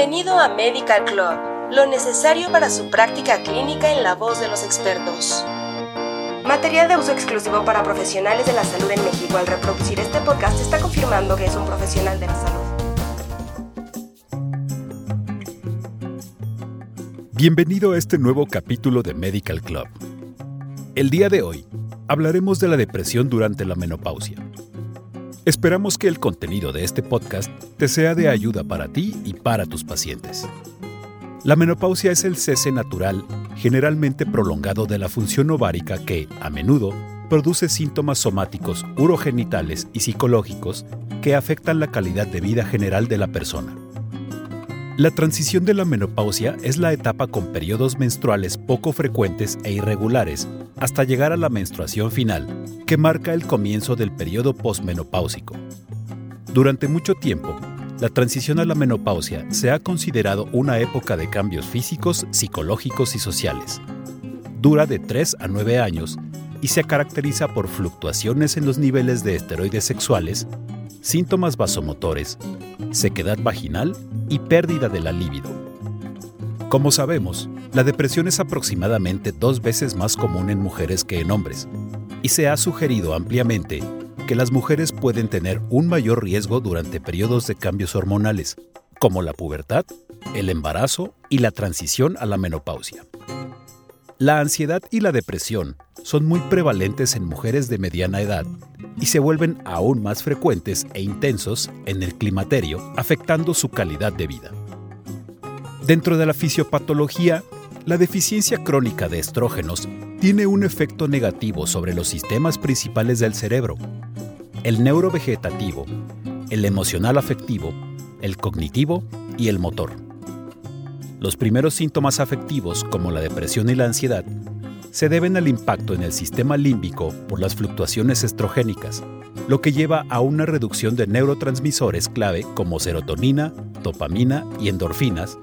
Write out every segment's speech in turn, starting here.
Bienvenido a Medical Club, lo necesario para su práctica clínica en la voz de los expertos. Material de uso exclusivo para profesionales de la salud en México. Al reproducir este podcast está confirmando que es un profesional de la salud. Bienvenido a este nuevo capítulo de Medical Club. El día de hoy hablaremos de la depresión durante la menopausia. Esperamos que el contenido de este podcast te sea de ayuda para ti y para tus pacientes. La menopausia es el cese natural, generalmente prolongado de la función ovárica que, a menudo, produce síntomas somáticos, urogenitales y psicológicos que afectan la calidad de vida general de la persona. La transición de la menopausia es la etapa con periodos menstruales poco frecuentes e irregulares hasta llegar a la menstruación final, que marca el comienzo del periodo posmenopáusico. Durante mucho tiempo, la transición a la menopausia se ha considerado una época de cambios físicos, psicológicos y sociales. Dura de 3 a 9 años y se caracteriza por fluctuaciones en los niveles de esteroides sexuales, síntomas vasomotores, sequedad vaginal y pérdida de la libido. Como sabemos, la depresión es aproximadamente dos veces más común en mujeres que en hombres, y se ha sugerido ampliamente que las mujeres pueden tener un mayor riesgo durante periodos de cambios hormonales, como la pubertad, el embarazo y la transición a la menopausia. La ansiedad y la depresión son muy prevalentes en mujeres de mediana edad y se vuelven aún más frecuentes e intensos en el climaterio, afectando su calidad de vida. Dentro de la fisiopatología, la deficiencia crónica de estrógenos tiene un efecto negativo sobre los sistemas principales del cerebro, el neurovegetativo, el emocional afectivo, el cognitivo y el motor. Los primeros síntomas afectivos, como la depresión y la ansiedad, se deben al impacto en el sistema límbico por las fluctuaciones estrogénicas, lo que lleva a una reducción de neurotransmisores clave como serotonina, dopamina y endorfinas,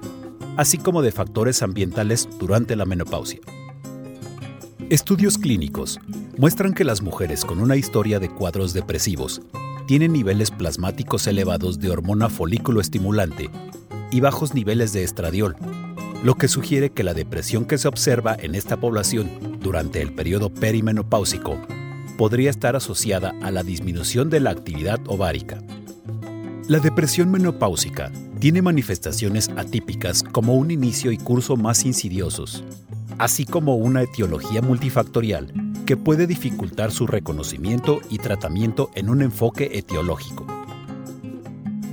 así como de factores ambientales durante la menopausia. Estudios clínicos muestran que las mujeres con una historia de cuadros depresivos tienen niveles plasmáticos elevados de hormona folículo estimulante y bajos niveles de estradiol, lo que sugiere que la depresión que se observa en esta población durante el periodo perimenopáusico podría estar asociada a la disminución de la actividad ovárica. La depresión menopáusica tiene manifestaciones atípicas como un inicio y curso más insidiosos, así como una etiología multifactorial que puede dificultar su reconocimiento y tratamiento en un enfoque etiológico.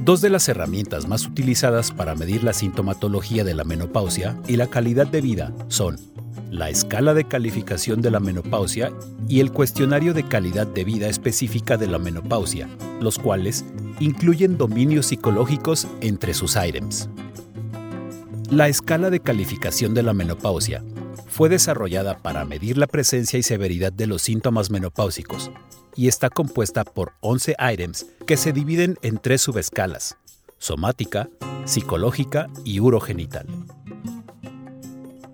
Dos de las herramientas más utilizadas para medir la sintomatología de la menopausia y la calidad de vida son la escala de calificación de la menopausia y el cuestionario de calidad de vida específica de la menopausia, los cuales incluyen dominios psicológicos entre sus items. La escala de calificación de la menopausia fue desarrollada para medir la presencia y severidad de los síntomas menopáusicos y está compuesta por 11 items que se dividen en tres subescalas, somática, psicológica y urogenital.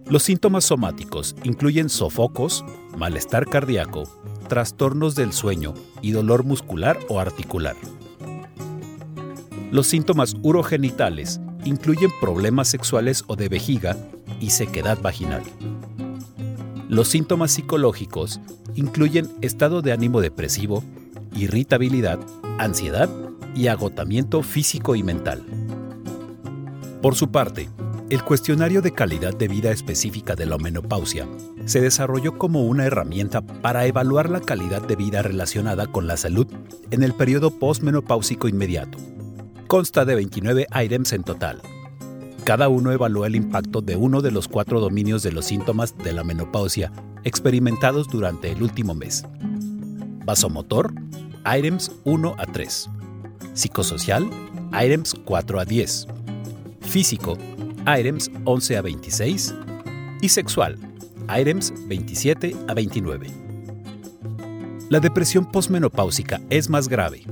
Los síntomas somáticos incluyen sofocos, malestar cardíaco, trastornos del sueño y dolor muscular o articular. Los síntomas urogenitales incluyen problemas sexuales o de vejiga y sequedad vaginal. Los síntomas psicológicos incluyen estado de ánimo depresivo, irritabilidad, ansiedad y agotamiento físico y mental. Por su parte, el cuestionario de calidad de vida específica de la menopausia se desarrolló como una herramienta para evaluar la calidad de vida relacionada con la salud en el periodo postmenopáusico inmediato. Consta de 29 items en total, cada uno evalúa el impacto de uno de los cuatro dominios de los síntomas de la menopausia experimentados durante el último mes. Vasomotor, items 1 a 3. Psicosocial, items 4 a 10. Físico, items 11 a 26. Y sexual, items 27 a 29. La depresión posmenopáusica es más grave,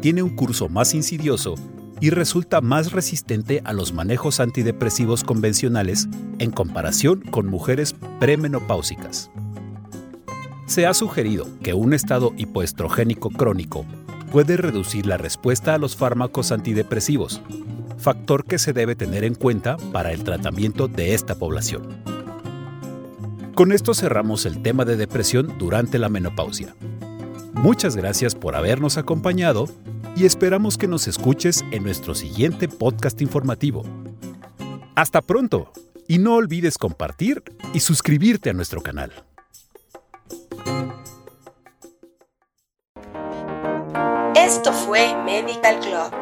tiene un curso más insidioso y resulta más resistente a los manejos antidepresivos convencionales en comparación con mujeres premenopáusicas. Se ha sugerido que un estado hipoestrogénico crónico puede reducir la respuesta a los fármacos antidepresivos, factor que se debe tener en cuenta para el tratamiento de esta población. Con esto cerramos el tema de depresión durante la menopausia. Muchas gracias por habernos acompañado y esperamos que nos escuches en nuestro siguiente podcast informativo. Hasta pronto y no olvides compartir y suscribirte a nuestro canal. Esto fue Medical Club